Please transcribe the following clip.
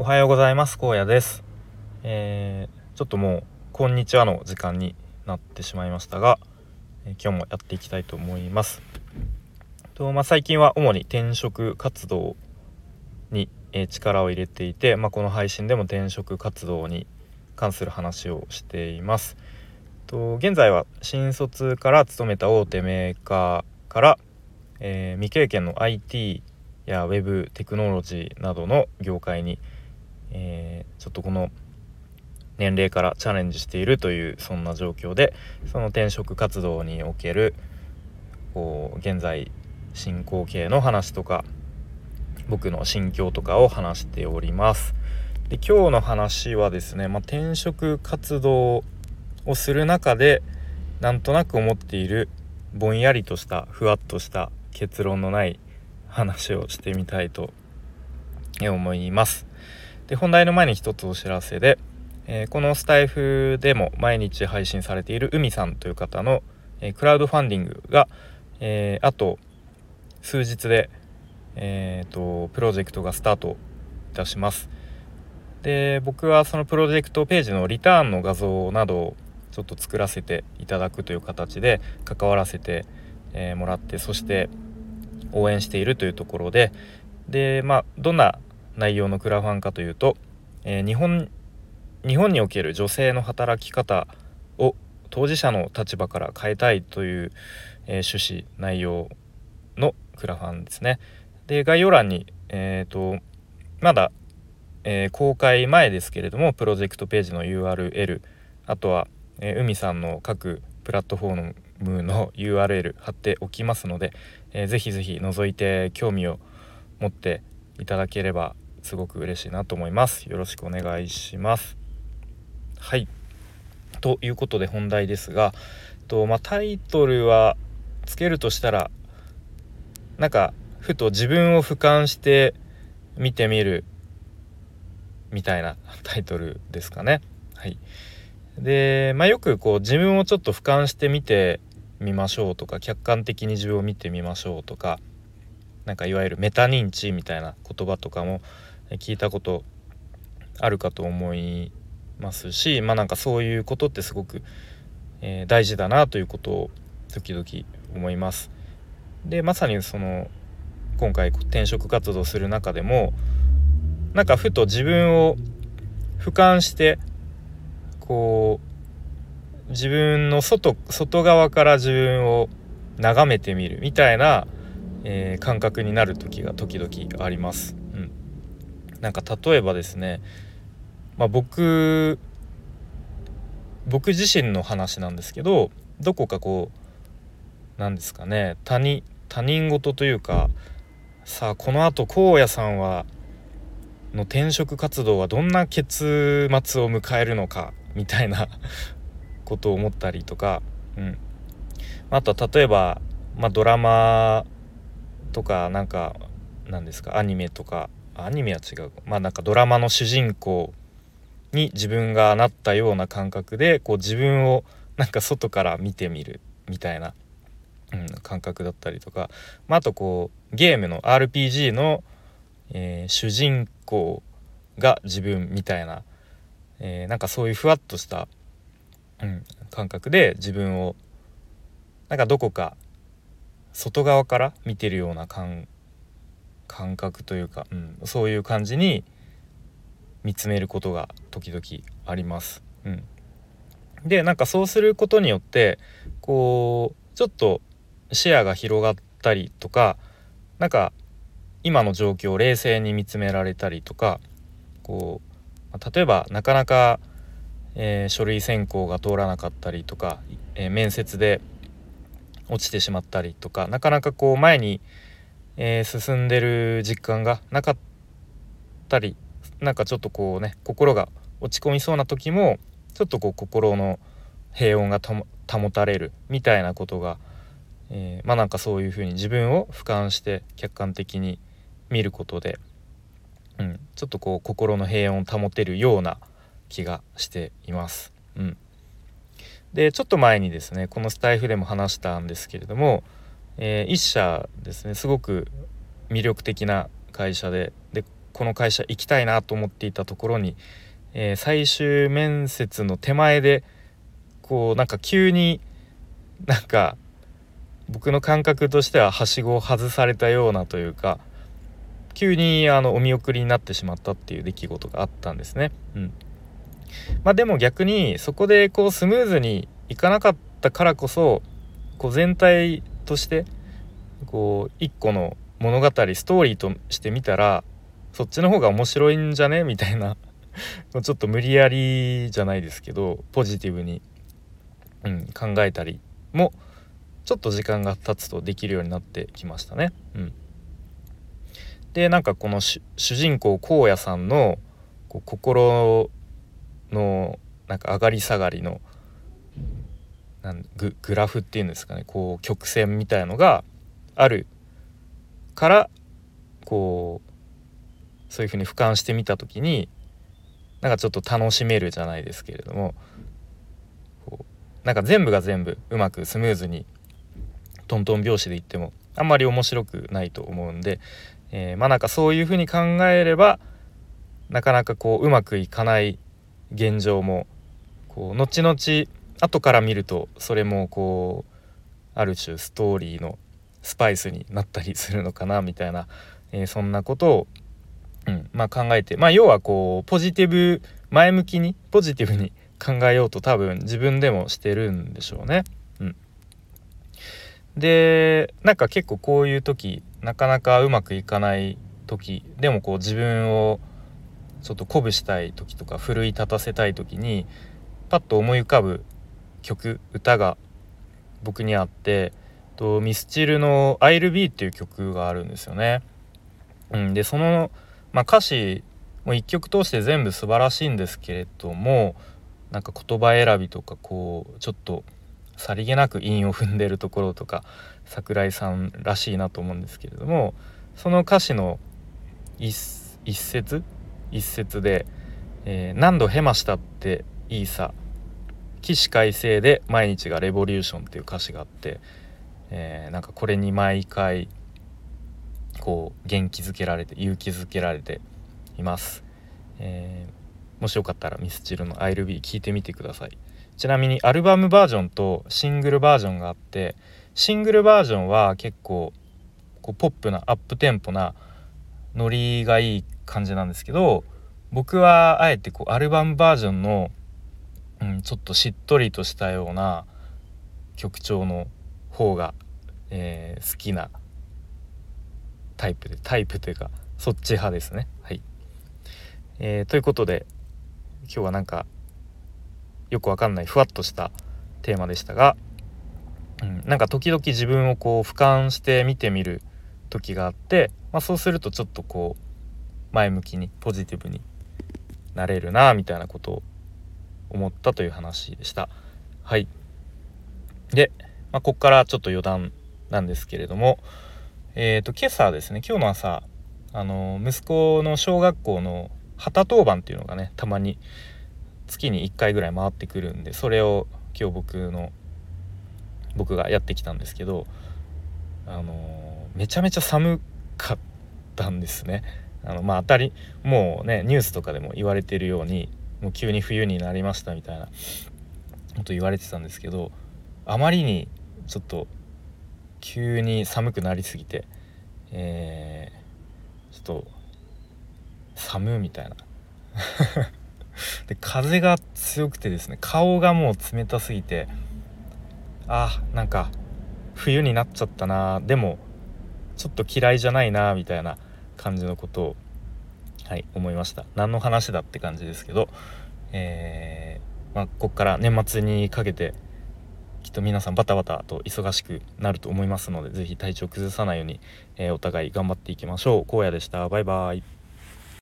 おはようございます。荒野です、えー、ちょっともうこんにちはの時間になってしまいましたが、えー、今日もやっていきたいと思います。と、まあ、最近は主に転職活動に、えー、力を入れていて、まあ、この配信でも転職活動に関する話をしています。と現在は新卒から勤めた大手メーカーから、え未経験の IT や Web テクノロジーなどの業界にえー、ちょっとこの年齢からチャレンジしているというそんな状況でその転職活動におけるこう現在進行形の話とか僕の心境とかを話しております。で今日の話はですね、まあ、転職活動をする中でなんとなく思っているぼんやりとしたふわっとした結論のない話をしてみたいと思います。で本題の前に一つお知らせで、えー、このスタイフでも毎日配信されている海さんという方の、えー、クラウドファンディングが、えー、あと数日で、えーと、プロジェクトがスタートいたします。で僕はそのプロジェクトページのリターンの画像などをちょっと作らせていただくという形で関わらせて、えー、もらってそして応援しているというところででまあどんな内容のクラファンかというと、えー、日本日本における女性の働き方を当事者の立場から変えたいという、えー、趣旨内容のクラファンですね。で概要欄に、えーと、まだ、えー、公開前ですけれどもプロジェクトページの URL あとは、えー、海さんの各プラットフォームの URL 貼っておきますので、えー、ぜひぜひ覗いて興味を持っていただければすごく嬉しいなと思います。よろしくお願いします。はい。ということで本題ですがと、まあ、タイトルはつけるとしたらなんかふと自分を俯瞰して見てみるみたいな タイトルですかね。はい。で、まあ、よくこう自分をちょっと俯瞰してみてみましょうとか客観的に自分を見てみましょうとかなんかいわゆるメタ認知みたいな言葉とかも聞いたことあるかと思いますしまあなんかそういうことってすごく、えー、大事だなということを時々思います。でまさにその今回転職活動する中でもなんかふと自分を俯瞰してこう自分の外外側から自分を眺めてみるみたいな、えー、感覚になる時が時々あります。うんなんか例えばですね、まあ、僕僕自身の話なんですけどどこかこうなんですかね他人他人事というかさあこのあと荒野さんはの転職活動はどんな結末を迎えるのかみたいな ことを思ったりとか、うん、あとは例えば、まあ、ドラマとかなんかなんですかアニメとかアニメは違うまあなんかドラマの主人公に自分がなったような感覚でこう自分をなんか外から見てみるみたいな、うん、感覚だったりとか、まあ、あとこうゲームの RPG の、えー、主人公が自分みたいな、えー、なんかそういうふわっとした、うん、感覚で自分をなんかどこか外側から見てるような感感覚というか、うん、そういう感じに見つめることが時々あります。うん、でなんかそうすることによってこうちょっと視野が広がったりとかなんか今の状況を冷静に見つめられたりとかこう例えばなかなか、えー、書類選考が通らなかったりとか、えー、面接で落ちてしまったりとかなかなかこう前にえー、進んでる実感がなかったりなんかちょっとこうね心が落ち込みそうな時もちょっとこう心の平穏が保たれるみたいなことが、えー、まあなんかそういうふうに自分を俯瞰して客観的に見ることで、うん、ちょっとこう心の平穏を保てるような気がしています。うん、でちょっと前にですねこのスタイフでも話したんですけれどもえー、1社ですねすごく魅力的な会社ででこの会社行きたいなと思っていたところに、えー、最終面接の手前でこうなんか急になんか僕の感覚としてははしごを外されたようなというか急にあのお見送りになってしまったっていう出来事があったんですね。うんまあ、でも逆にそこでこうスムーズにいかなかったからこそこう全体としてこう一個の物語ストーリーとして見たらそっちの方が面白いんじゃね？みたいな ちょっと無理やりじゃないですけどポジティブに、うん、考えたりもちょっと時間が経つとできるようになってきましたね。うん、でなんかこの主人公荒野さんのこう心のなんか上がり下がりのなんググラフっていうんですかねこう曲線みたいのがあるからこうそういうふうに俯瞰してみた時になんかちょっと楽しめるじゃないですけれどもこうなんか全部が全部うまくスムーズにトントン拍子で言ってもあんまり面白くないと思うんで、えー、まあなんかそういうふうに考えればなかなかこううまくいかない現状もこう後々後から見るとそれもこうある種ストーリーのスパイスになったりするのかなみたいな、えー、そんなことを、うんまあ、考えて。まあ要はこうポジティブ前向きにポジティブに考えようと多分自分でもしてるんでしょうね。うん、でなんか結構こういう時なかなかうまくいかない時でもこう自分をちょっと鼓舞したい時とか奮い立たせたい時にパッと思い浮かぶ曲歌が僕にあってとミスチルの「I'll Be」っていう曲があるんですよね。うん、でその、まあ、歌詞も1曲通して全部素晴らしいんですけれどもなんか言葉選びとかこうちょっとさりげなく韻を踏んでるところとか桜井さんらしいなと思うんですけれどもその歌詞の一節一節で、えー、何度ヘマしたっていいさ起死回生で毎日がレボリューションっていう歌詞があって、えー、なんかこれに毎回こう元気づけられて勇気づけられています、えー、もしよかったらミスチルの「I'll be」聞いてみてください。ちなみにアルバムバージョンとシングルバージョンがあってシングルバージョンは結構こうポップなアップテンポなノリがいい感じなんですけど僕はあえてこうアルバムバージョンの、うん、ちょっとしっとりとしたような曲調の方が、えー、好きなタイプでタイプというかそっち派ですね。はい、えー、ということで今日はなんかよくわかんないふわっとしたテーマでしたが、うん、なんか時々自分をこう俯瞰して見てみる時があって、まあ、そうするとちょっとこう前向きにポジティブになれるなみたいなことを思ったという話でした。はいで、まあ、ここからちょっと余談なんですけれどもえっ、ー、と今朝ですね今日の朝あの息子の小学校の旗当番っていうのがねたまに月に1回ぐらい回ってくるんでそれを今日僕の僕がやってきたんですけどあのめちゃめちゃ寒かったんですね。あのまあ当たりもうねニュースとかでも言われてるようにもう急に冬になりましたみたいなこと言われてたんですけどあまりにちょっと急に寒くなりすぎてえー、ちょっと寒みたいな。で風が強くてですね顔がもう冷たすぎてあなんか冬になっちゃったなでもちょっと嫌いじゃないなみたいな感じのことを、はい、思いました。何の話だって感じですけど、えー、まあ、ここから年末にかけてきっと皆さんバタバタと忙しくなると思いますので是非体調崩さないように、えー、お互い頑張っていきましょう。荒野でした。バイバイ。